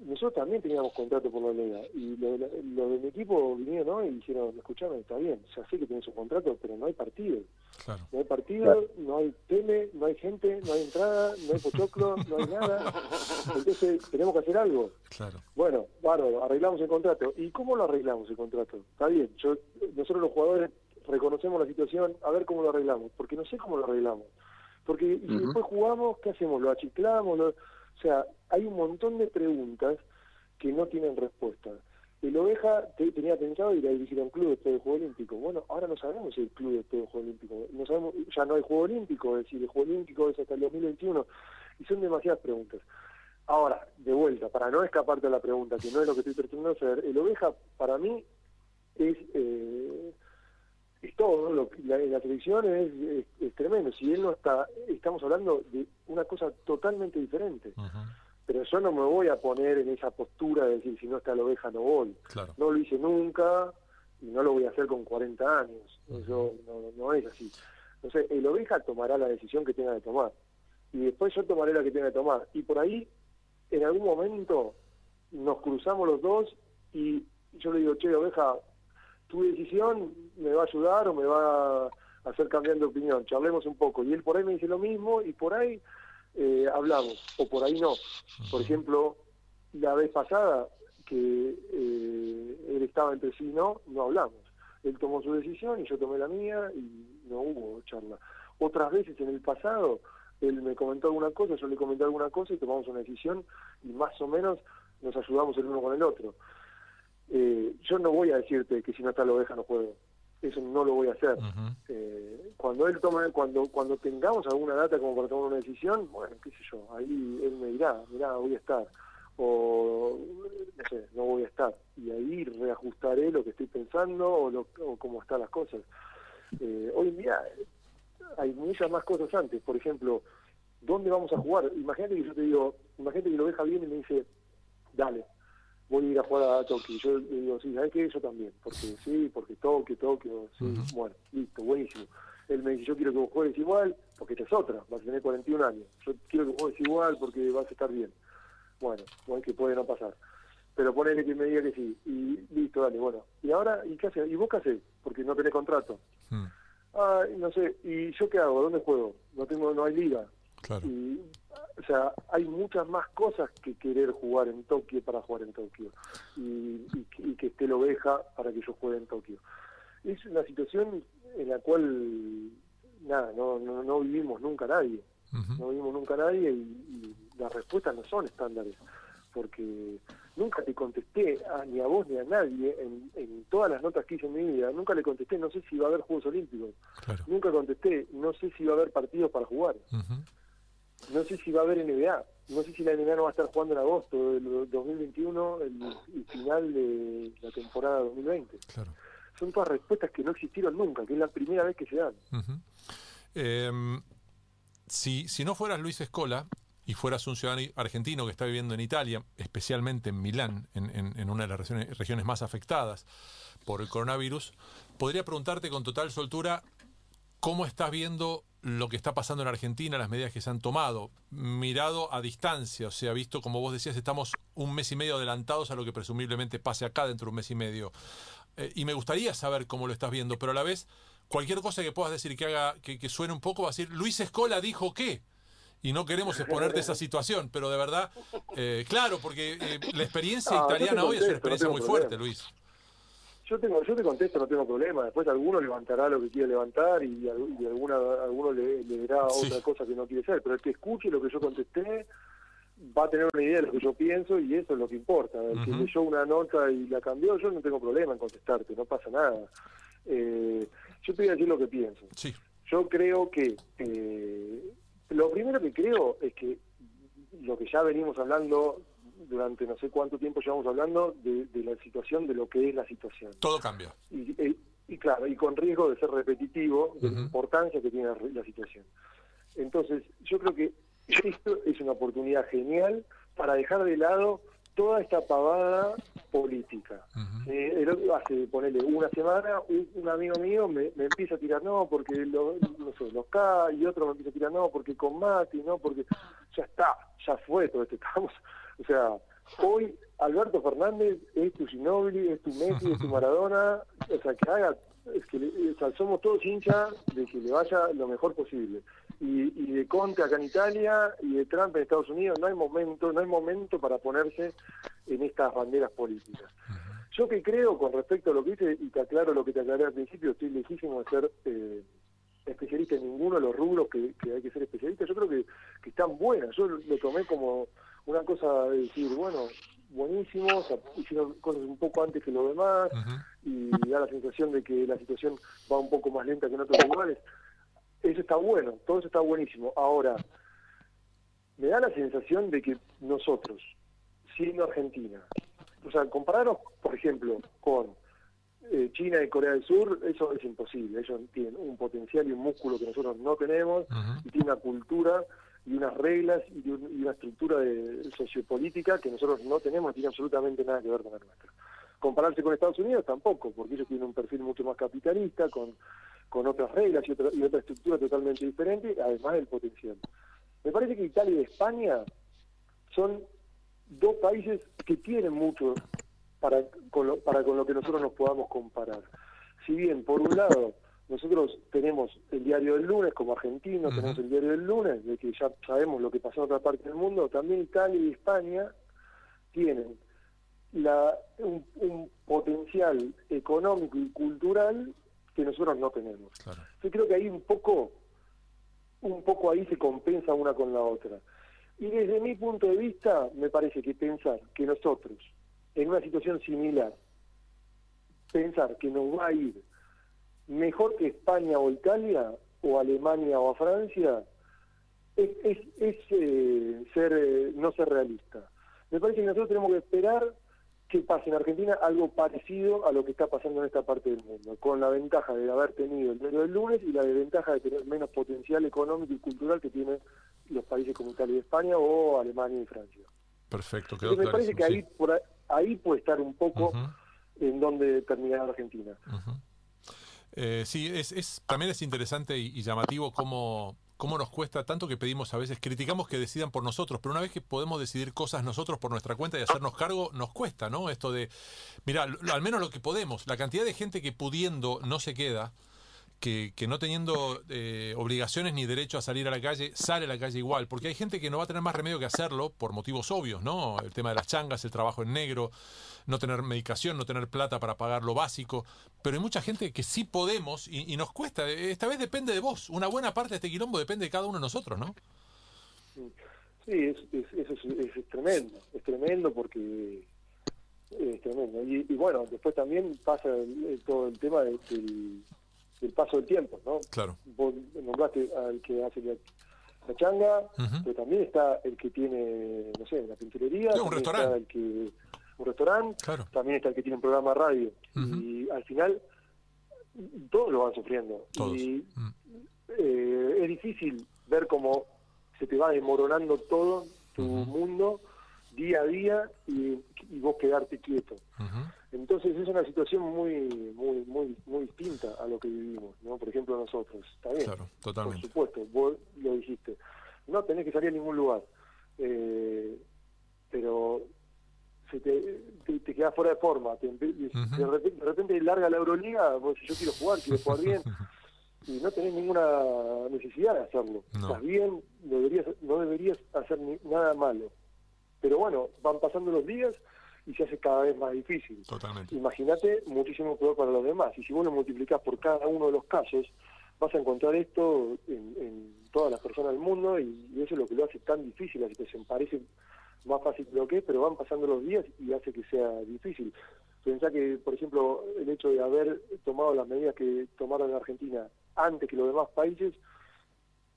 Nosotros también teníamos contrato por la Lega y los de, la- los de mi equipo vinieron ¿no? y dijeron, escuchame, está bien, ya sé que tenés un contrato, pero no hay partido. Claro. No hay partido, no hay tele, no hay gente, no hay entrada, no hay pochoclo, no hay nada. Entonces tenemos que hacer algo. Claro. Bueno, bárbaro, arreglamos el contrato. ¿Y cómo lo arreglamos el contrato? Está bien, yo, nosotros los jugadores reconocemos la situación, a ver cómo lo arreglamos, porque no sé cómo lo arreglamos. Porque y si Ujú. después jugamos, ¿qué hacemos? ¿Lo achiclamos? Lo- O sea, hay un montón de preguntas que no tienen respuesta. El Oveja te- tenía pensado ir a dirigir a un club después del Juego Olímpico. Bueno, ahora no sabemos si el club después del Juego Olímpico. No sabemos, ya no hay Juego Olímpico, es decir, el Juego Olímpico es hasta el 2021. Y son demasiadas preguntas. Ahora, de vuelta, para no escaparte de la pregunta, que no es lo que estoy de hacer, el Oveja para mí es, eh, es todo, lo la, la selección es, es- es tremendo. Si él no está, estamos hablando de una cosa totalmente diferente. Pero yo no me voy a poner en esa postura de decir, si no está la Oveja no voy. Claro. No lo hice nunca y no lo voy a hacer con 40 años. Eso no, no es así. Entonces, el Oveja tomará la decisión que tenga que tomar. Y después yo tomaré la que tenga que tomar. Y por ahí, en algún momento, nos cruzamos los dos y yo le digo, che, Oveja, tu decisión me va a ayudar o me va a hacer cambiar de opinión. Charlemos un poco. Y él por ahí me dice lo mismo y por ahí eh, hablamos. O por ahí no. Por ejemplo, la vez pasada que eh, él estaba entre sí no, no hablamos. Él tomó su decisión y yo tomé la mía y no hubo charla. Otras veces en el pasado, él me comentó alguna cosa, yo le comenté alguna cosa y tomamos una decisión y más o menos nos ayudamos el uno con el otro. Eh, yo no voy a decirte que si no está la oveja no juego. Eso no lo voy a hacer. Eh, cuando él tome, cuando cuando tengamos alguna data como para tomar una decisión, bueno, qué sé yo, ahí él me dirá, mirá, voy a estar, o no sé, no voy a estar, y ahí reajustaré lo que estoy pensando o, lo, o cómo están las cosas. Eh, hoy en día eh, hay muchas más cosas antes, por ejemplo, ¿dónde vamos a jugar? Imagínate que yo te digo, imagínate que lo deja bien y me dice, dale, voy a ir a jugar a Tokio. Yo le digo, sí, ¿sabes qué? Yo también, porque sí, porque Tokio, Tokio, sí, bueno, listo, buenísimo. Él me dice, yo quiero que vos juegues igual, porque esta es otra, vas a tener 41 años. Yo quiero que juegues igual porque vas a estar bien. Bueno, bueno, que puede no pasar. Pero ponele que me diga que sí, y listo, dale, bueno. ¿Y ahora, y qué haces? ¿Y vos qué haces? Porque no tenés contrato. Mm, Ah, no sé, ¿y yo qué hago? ¿Dónde juego? No tengo, no hay liga. Claro. Y, o sea, hay muchas más cosas que querer jugar en Tokio para jugar en Tokio. Y, y que- y que esté la oveja para que yo juegue en Tokio. Es una situación en la cual, nada, no, no, no vivimos nunca nadie. No vivimos nunca nadie y, y las respuestas no son estándares. Porque nunca te contesté a- ni a vos ni a nadie en, en todas las notas que hice en mi vida. Nunca le contesté, no sé si va a haber Juegos Olímpicos. Claro. Nunca contesté, no sé si va a haber partidos para jugar. Ujú. No sé si va a haber NBA. No sé si la NBA no va a estar jugando en agosto del 2021, el, el final de la temporada 2020. Claro. Son todas respuestas que no existieron nunca, que es la primera vez que se dan. Em, si, si no fueras Luis Escola y fueras un ciudadano argentino que está viviendo en Italia, especialmente en Milán, en, en- en una de las regiones, regiones más afectadas por el coronavirus, podría preguntarte con total soltura cómo estás viendo lo que está pasando en Argentina, las medidas que se han tomado, mirado a distancia, o sea, visto, como vos decías, estamos un mes y medio adelantados a lo que presumiblemente pase acá dentro de un mes y medio. Eh, y me gustaría saber cómo lo estás viendo, pero a la vez, cualquier cosa que puedas decir que haga, que, que suene un poco, va a decir, Luis Escola dijo qué. Y no queremos exponerte a esa situación, pero de verdad, eh, claro, porque eh, la experiencia No, italiana hoy es una no experiencia muy problema. fuerte, Luis. Yo tengo, yo te contesto, no tengo problema. Después alguno levantará lo que quiere levantar y, y alguna, alguno le, le dirá Sí. otra cosa que no quiere ser. Pero el que escuche lo que yo contesté va a tener una idea de lo que yo pienso y eso es lo que importa. El que Ujú. leyó una nota y la cambió, yo no tengo problema en contestarte, no pasa nada. Eh, yo te voy a decir lo que pienso. Sí. Yo creo que eh, lo primero que creo es que lo que ya venimos hablando durante no sé cuánto tiempo llevamos hablando de, de la situación, de lo que es la situación. Todo cambia. Y, y- y claro, y con riesgo de ser repetitivo de la importancia que tiene la, la situación. Entonces, yo creo que esto es una oportunidad genial para dejar de lado toda esta pavada política. Ujú. Eh, el otro- hace, ponerle una semana, un, un amigo mío me, me empieza a tirar no, porque lo- no sé, los K, y otro me empieza a tirar no, porque con Mati, no, porque ya está, ya fue todo esto. Estamos, o sea, hoy Alberto Fernández es tu Ginobili, es tu Messi, es tu Maradona, o sea, que haga, es que le- o sea, somos todos hinchas de que le vaya lo mejor posible. Y, y de Conte acá en Italia y de Trump en Estados Unidos no hay momento, no hay momento para ponerse en estas banderas políticas. Yo que creo con respecto a lo que dice, y te aclaro lo que te aclaré al principio, estoy lejísimo de ser eh, especialista en ninguno de los rubros que, que hay que ser especialista, yo creo que, que están buenas, yo lo tomé como una cosa de decir, bueno, buenísimo, o sea, hicieron cosas un poco antes que los demás, Ujú. y da la sensación de que la situación va un poco más lenta que en otros lugares. Eso está bueno, todo eso está buenísimo. Ahora, me da la sensación de que nosotros, siendo Argentina, o sea, compararnos, por ejemplo, con eh, China y Corea del Sur, eso es imposible. Ellos tienen un potencial y un músculo que nosotros no tenemos, y tienen una cultura y unas reglas y, un- una estructura de sociopolítica que nosotros no tenemos, tiene absolutamente nada que ver con la nuestra. Compararse con Estados Unidos tampoco, porque ellos tienen un perfil mucho más capitalista, con, con otras reglas y otra, y otra estructura totalmente diferente, además del potencial. Me parece que Italia y España son dos países que tienen mucho para con lo, para con lo que nosotros nos podamos comparar. Si bien, por un lado, nosotros tenemos el diario del lunes como argentinos, Ujú. tenemos el diario del lunes, de que ya sabemos lo que pasó en otra parte del mundo, también Italia y España tienen la, un, un potencial económico y cultural que nosotros no tenemos. Claro. Yo creo que ahí un poco, un poco ahí se compensa una con la otra. Y desde mi punto de vista, me parece que pensar que nosotros, en una situación similar, pensar que nos va a ir mejor que España o Italia, o Alemania o a Francia, es, es, es, eh, ser, eh, no ser realista. Me parece que nosotros tenemos que esperar que pase en Argentina algo parecido a lo que está pasando en esta parte del mundo, con la ventaja de haber tenido el diario del lunes y la desventaja de tener menos potencial económico y cultural que tienen los países como Italia y España o Alemania y Francia. Perfecto, quedó me parece que ahí, por ahí, ahí puede estar un poco en donde terminará Argentina. Eh, sí, es, es- también es interesante y, y llamativo cómo, cómo nos cuesta tanto que pedimos a veces, criticamos que decidan por nosotros, pero una vez que podemos decidir cosas nosotros por nuestra cuenta y hacernos cargo, nos cuesta, ¿no? Esto de, mira, al menos lo que podemos, la cantidad de gente que pudiendo no se queda, que, no teniendo eh, obligaciones ni derecho a salir a la calle, sale a la calle igual, porque hay gente que no va a tener más remedio que hacerlo por motivos obvios, ¿no? El tema de las changas, el trabajo en negro, no tener medicación, no tener plata para pagar lo básico, pero hay mucha gente que sí podemos y, nos cuesta. Esta vez depende de vos, una buena parte de este quilombo depende de cada uno de nosotros, ¿no? Sí, es, es- es, es- tremendo, es tremendo porque es tremendo. Y, bueno, después también pasa todo el tema de- del, del paso del tiempo, ¿no? Claro. Vos nombraste al que hace la, la changa, pero también está el que tiene, no sé, la pinturería, un restaurante. está el que un restaurante, Claro. también está el que tiene un programa de radio. Y al final todos lo van sufriendo. Todos. Y eh, es difícil ver cómo se te va desmoronando todo tu mundo día a día y, y vos quedarte quieto. Entonces es una situación muy muy muy muy distinta a lo que vivimos, ¿no? Por ejemplo nosotros, está bien, Claro, por totalmente. supuesto, vos lo dijiste, no tenés que salir a ningún lugar, eh, pero se te, te, te quedás fuera de forma, te Ujú. de, repente, de repente larga la Euroliga, vos yo quiero jugar, quiero jugar bien, y no tenés ninguna necesidad de hacerlo. No. Estás bien, no deberías, no deberías hacer ni- nada malo. Pero bueno, van pasando los días y se hace cada vez más difícil. Totalmente. Imagínate muchísimo peor para los demás. Y si vos lo multiplicás por cada uno de los casos, vas a encontrar esto en, en todas las personas del mundo y, y eso es lo que lo hace tan difícil la situación. Parece más fácil lo que es, pero van pasando los días y hace que sea difícil. Pensá que, por ejemplo, el hecho de haber tomado las medidas que tomaron en Argentina antes que los demás países,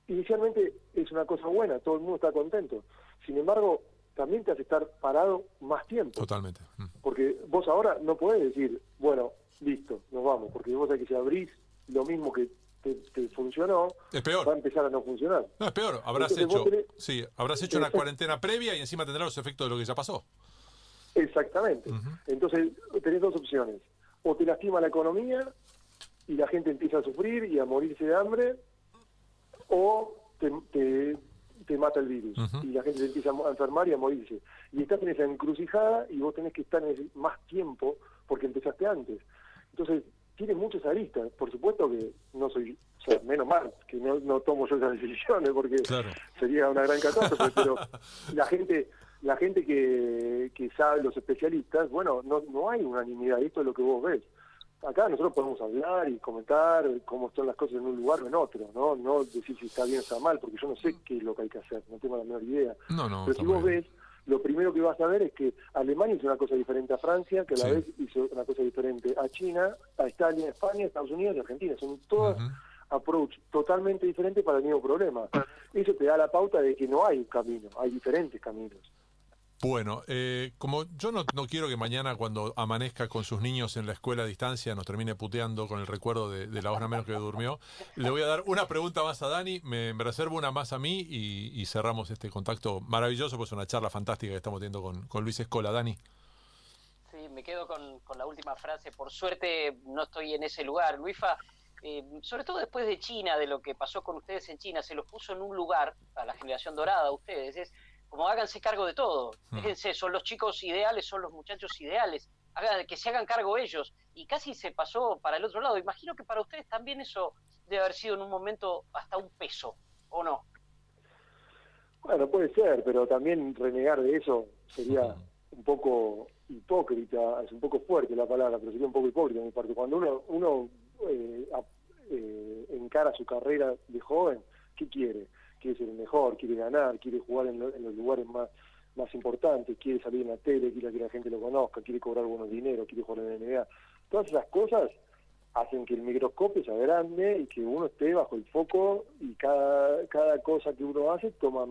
inicialmente es una cosa buena, todo el mundo está contento. Sin embargo, también te hace estar parado más tiempo. Totalmente. Mm. Porque vos ahora no podés decir, bueno, listo, nos vamos, porque vos sabés que si abrís lo mismo que te, te funcionó, Es va a peor. empezar a no funcionar. No, es peor. Habrás Entonces hecho, tenés- sí, habrás hecho una cuarentena previa y encima tendrás los efectos de lo que ya pasó. Exactamente. Entonces tenés dos opciones. O te lastima la economía y la gente empieza a sufrir y a morirse de hambre, o te, te, te mata el virus y la gente se empieza a enfermar y a morirse. Y estás en esa encrucijada y vos tenés que estar en ese más tiempo porque empezaste antes. Entonces, tiene muchas aristas. Por supuesto que no soy, o sea, menos mal que no, no tomo yo esas decisiones porque Claro. sería una gran catástrofe, pero la gente la gente que, que sabe, los especialistas, bueno, no, no hay unanimidad, esto es lo que vos ves. Acá nosotros podemos hablar y comentar cómo están las cosas en un lugar o en otro, ¿no? No decir si está bien o está mal, porque yo no sé qué es lo que hay que hacer, no tengo la menor idea. No, no. Pero si vos bien. ves, lo primero que vas a ver es que Alemania hizo una cosa diferente a Francia, que a la Sí. vez hizo una cosa diferente a China, a Italia, España, Estados Unidos y Argentina. Son todas Ujú. approach totalmente diferentes para el mismo problema. Eso te da la pauta de que no hay un camino, hay diferentes caminos. Bueno, eh, como yo no, no quiero que mañana cuando amanezca con sus niños en la escuela a distancia nos termine puteando con el recuerdo de, la hora menos que durmió, le voy a dar una pregunta más a Dani, me, reservo una más a mí y, cerramos este contacto maravilloso, pues una charla fantástica que estamos teniendo con, Luis Escola. Dani. Sí, me quedo con, la última frase. Por suerte no estoy en ese lugar. Luifa, eh, sobre todo después de China, de lo que pasó con ustedes en China, se los puso en un lugar, a la generación dorada, ustedes, es como háganse cargo de todo. Hmm. Fíjense, son los chicos ideales, son los muchachos ideales. Hagan, que se hagan cargo ellos. Y casi se pasó para el otro lado. Imagino que para ustedes también eso debe haber sido en un momento hasta un peso, ¿o no? Bueno, puede ser, pero también renegar de eso sería un poco hipócrita, es un poco fuerte la palabra, pero sería un poco hipócrita de mi parte. Cuando uno, uno eh, eh, encara su carrera de joven, ¿qué quiere? Quiere ser el mejor, quiere ganar, quiere jugar en, lo- en los lugares más más importantes, quiere salir en la tele, quiere que la gente lo conozca, quiere cobrar buenos dinero, quiere jugar en la NBA. Todas esas cosas hacen que el microscopio sea grande y que uno esté bajo el foco y cada, cada cosa que uno hace toma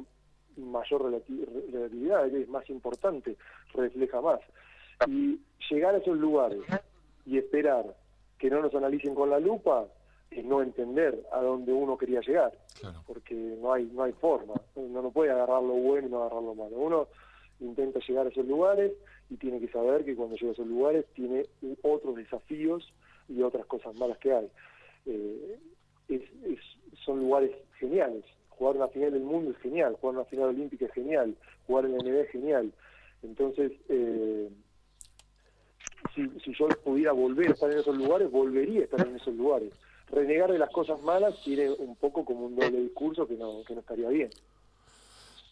mayor relati- relatividad, es más importante, refleja más. Y llegar a esos lugares y esperar que no nos analicen con la lupa no entender a dónde uno quería llegar, Claro. porque no hay no hay forma, uno no puede agarrar lo bueno y no agarrar lo malo. Uno intenta llegar a esos lugares y tiene que saber que cuando llega a esos lugares tiene otros desafíos y otras cosas malas que hay. Eh, es- es- son lugares geniales. Jugar una final del mundo es genial, jugar una final olímpica es genial, jugar en la NBA es genial. Entonces, eh, si, si yo pudiera volver a estar en esos lugares, volvería a estar en esos lugares. Renegar de las cosas malas tiene un poco como un doble discurso que no, que no estaría bien.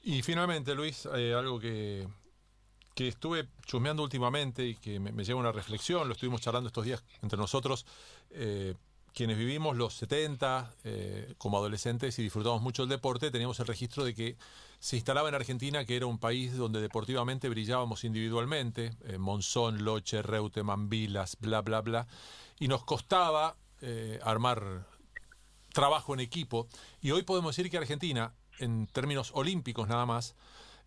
Y finalmente, Luis, eh, algo que, que estuve chusmeando últimamente y que me, me lleva a una reflexión, lo estuvimos charlando estos días entre nosotros, eh, quienes vivimos los 70 eh, como adolescentes y disfrutamos mucho el deporte, teníamos el registro de que se instalaba en Argentina, que era un país donde deportivamente brillábamos individualmente, eh, Monzón, Loche, Reutemann, Vilas, bla, bla, bla, y nos costaba eh, armar trabajo en equipo. Y hoy podemos decir que Argentina, en términos olímpicos nada más,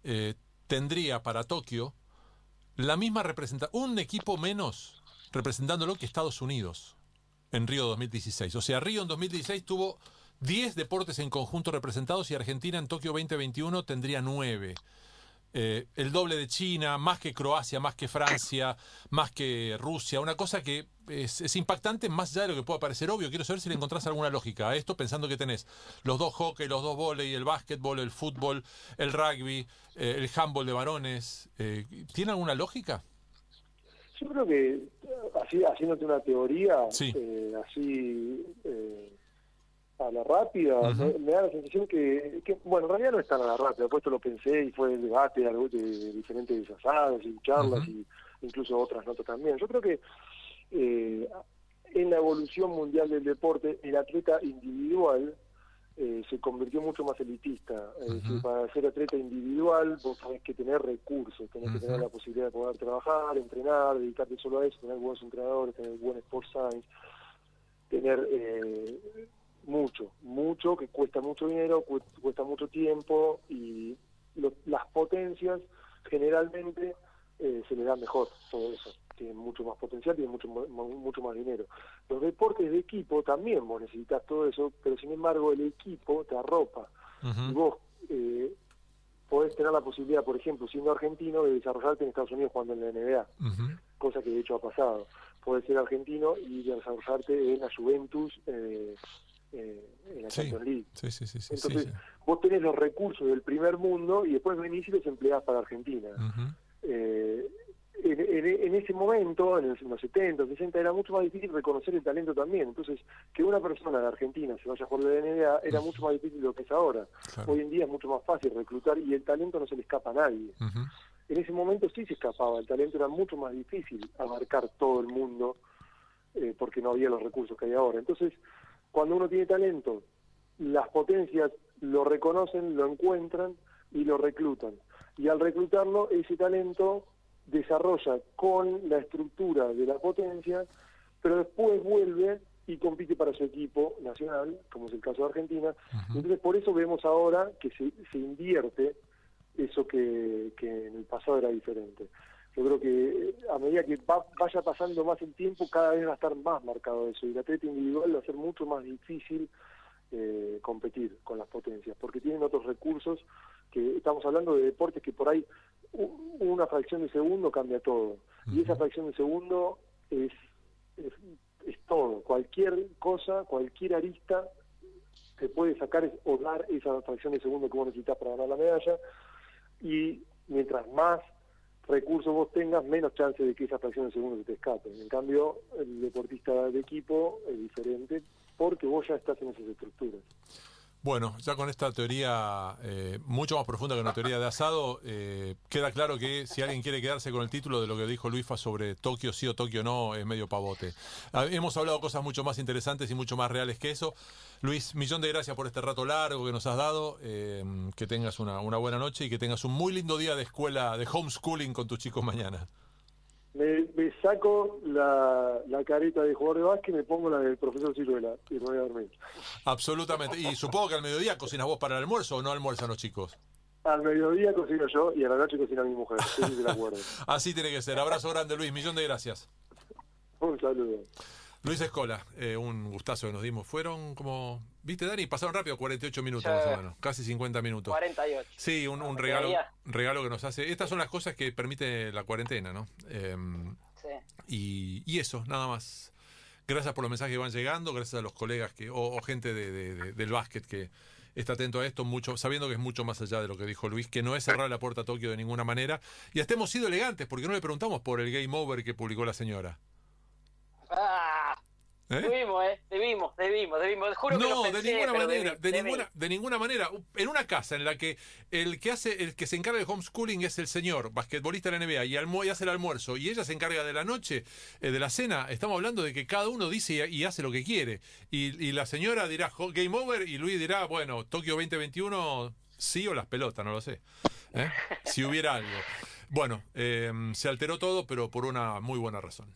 eh, tendría para Tokio la misma representación, un equipo menos representándolo que Estados Unidos en Río 2016. O sea, Río en 2016 tuvo 10 deportes en conjunto representados y Argentina en Tokio 2021 tendría 9. Eh, el doble de China, más que Croacia, más que Francia, más que Rusia, una cosa que es, es impactante más allá de lo que pueda parecer obvio. Quiero saber si le encontrás alguna lógica a esto, pensando que tenés los dos hockey, los dos volei, el básquetbol, el fútbol, el rugby, eh, el handball de varones. Eh, ¿Tiene alguna lógica? Yo creo que, así haciéndote una teoría, Sí. eh, así eh, a la rápida, me, me da la sensación que, que, bueno, en realidad no es tan a la rápida, después esto lo pensé y fue el debate algo de, diferentes asados y charlas y incluso otras notas también. Yo creo que eh, en la evolución mundial del deporte, el atleta individual eh, se convirtió mucho más elitista. Es decir, Ujú. para ser atleta individual vos tenés que tener recursos, tenés que tener la posibilidad de poder trabajar, entrenar, dedicarte solo a eso, tener buenos entrenadores, tener buen sport science, tener eh, mucho, mucho, que cuesta mucho dinero, cu- cuesta mucho tiempo y lo- las potencias generalmente eh, se le da mejor todo eso. Tienen mucho más potencial, tienen mucho, mucho más dinero. Los deportes de equipo también vos necesitas todo eso, pero sin embargo el equipo te arropa. Y vos eh, podés tener la posibilidad, por ejemplo, siendo argentino, de desarrollarte en Estados Unidos jugando en la NBA, cosa que de hecho ha pasado. Podés ser argentino y desarrollarte en la Juventus, eh, eh, en la Sí. Champions League. Sí, sí, sí, Entonces, sí. vos tenés los recursos del primer mundo y después venís y los empleás para Argentina. Eh, en, en- en ese momento, en los 70, 60, era mucho más difícil reconocer el talento también. Entonces, que una persona de Argentina se vaya a jugar de la NBA era mucho más difícil de lo que es ahora. Claro. Hoy en día es mucho más fácil reclutar y el talento no se le escapa a nadie. En ese momento sí se escapaba, el talento era mucho más difícil abarcar todo el mundo eh, porque no había los recursos que hay ahora. Entonces, cuando uno tiene talento, las potencias lo reconocen, lo encuentran y lo reclutan. Y al reclutarlo, ese talento desarrolla con la estructura de la potencia, pero después vuelve y compite para su equipo nacional, como es el caso de Argentina. Entonces, por eso vemos ahora que se, se invierte eso que, que en el pasado era diferente. Yo creo que eh, a medida que va- vaya pasando más el tiempo, cada vez va a estar más marcado eso. Y el atleta individual va a ser mucho más difícil eh, competir con las potencias, porque tienen otros recursos que estamos hablando de deportes que por ahí una fracción de segundo cambia todo. Y esa fracción de segundo es, es, es todo. Cualquier cosa, cualquier arista te puede sacar o dar esa fracción de segundo que vos necesitas para ganar la medalla. Y mientras más recursos vos tengas, menos chance de que esa fracción de segundo se te escape. En cambio, el deportista de equipo es diferente porque vos ya estás en esas estructuras. Bueno, ya con esta teoría eh, mucho más profunda que una teoría de asado, eh, queda claro que si alguien quiere quedarse con el título de lo que dijo Luisfa sobre Tokio sí o Tokio no, es medio pavote. Ah, hemos hablado cosas mucho más interesantes y mucho más reales que eso. Luis, millón de gracias por este rato largo que nos has dado. eh, que tengas una, una buena noche y que tengas un muy lindo día de escuela, de homeschooling con tus chicos mañana. Me, me saco la, la careta de jugador de básquet y me pongo la del profesor Ciruela y me voy a dormir. Absolutamente. Y supongo que al mediodía cocinas vos para el almuerzo o no almuerzan los chicos. Al mediodía cocino yo y a la noche cocina mi mujer. Así tiene que ser. Abrazo grande, Luis. Millón de gracias. Un saludo. Luis Escola, eh, un gustazo que nos dimos. Fueron como, viste Dani, pasaron rápido 48 minutos más o menos, casi 50 minutos. 48. Sí, un, regalo, regalo que nos hace. Estas son las cosas que permite la cuarentena, ¿no? Eh, Sí. y, y eso, nada más. Gracias por los mensajes que van llegando, gracias a los colegas que, o, o gente de- de- de- del básquet que está atento a esto, mucho, sabiendo que es mucho más allá de lo que dijo Luis, que no es cerrar la puerta a Tokio de ninguna manera. Y hasta hemos sido elegantes, porque no le preguntamos por el game over que publicó la señora. Ah, ¿Eh? debimos, ¿eh? Debimos, debimos, debimos. Juro que lo No, de pensé, ninguna pero manera, debí, de debí. ninguna, de ninguna manera. En una casa en la que el que hace, el que se encarga del homeschooling es el señor, basquetbolista de la NBA, y, almu- y hace el almuerzo, y ella se encarga de la noche, eh, de la cena, estamos hablando de que cada uno dice y, y hace lo que quiere. Y, y la señora dirá "Jo- game over, y Luis dirá, bueno, Tokio 2021, sí o las pelotas, no lo sé. ¿Eh? Si hubiera algo. Bueno, se alteró todo, pero por una muy buena razón.